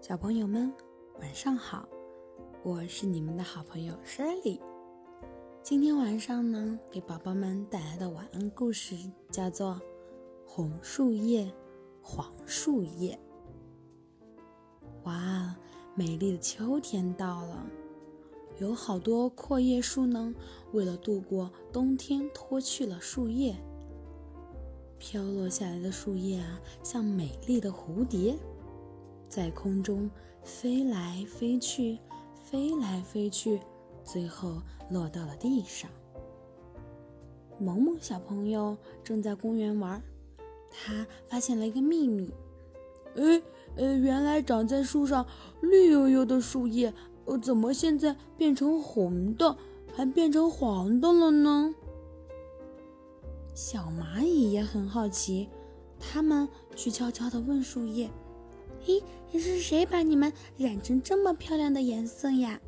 小朋友们，晚上好！我是你们的好朋友 Shirley。今天晚上呢，给宝宝们带来的晚安故事叫做《红树叶，黄树叶》。哇，美丽的秋天到了，有好多阔叶树呢，为了度过冬天，脱去了树叶。飘落下来的树叶啊，像美丽的蝴蝶。在空中飞来飞去，飞来飞去，最后落到了地上。萌萌小朋友正在公园玩，他发现了一个秘密。哎，呃，原来长在树上绿油油的树叶，呃，怎么现在变成红的，还变成黄的了呢？小蚂蚁也很好奇，它们去悄悄地问树叶。咦，是谁把你们染成这么漂亮的颜色呀？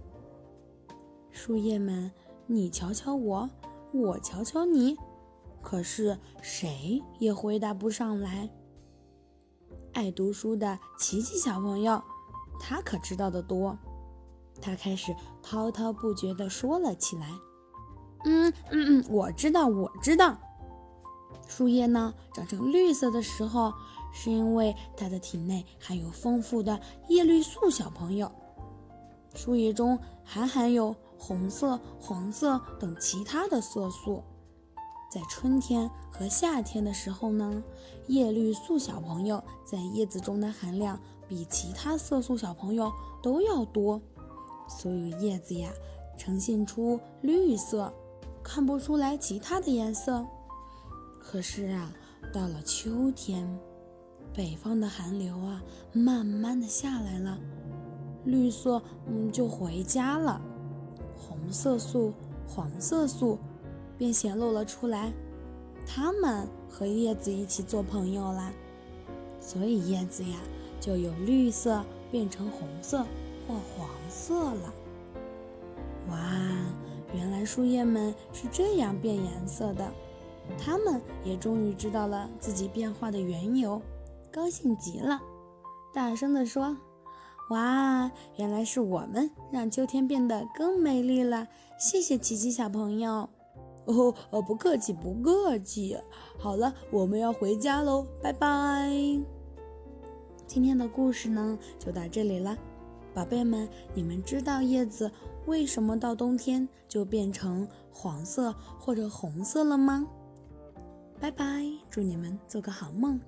树叶们，你瞧瞧我，我瞧瞧你，可是谁也回答不上来。爱读书的琪琪小朋友，他可知道的多，他开始滔滔不绝地说了起来：“嗯嗯嗯，我知道，我知道。树叶呢，长成绿色的时候。”是因为它的体内含有丰富的叶绿素，小朋友，树叶中还含有红色、黄色等其他的色素。在春天和夏天的时候呢，叶绿素小朋友在叶子中的含量比其他色素小朋友都要多，所以叶子呀呈现出绿色，看不出来其他的颜色。可是啊，到了秋天。北方的寒流啊，慢慢的下来了，绿色嗯就回家了，红色素、黄色素便显露了出来，它们和叶子一起做朋友啦，所以叶子呀就由绿色变成红色或黄色了。哇，原来树叶们是这样变颜色的，它们也终于知道了自己变化的缘由。高兴极了，大声地说：“哇，原来是我们让秋天变得更美丽了！谢谢琪琪小朋友。”哦，呃，不客气，不客气。好了，我们要回家喽，拜拜。今天的故事呢，就到这里了，宝贝们，你们知道叶子为什么到冬天就变成黄色或者红色了吗？拜拜，祝你们做个好梦。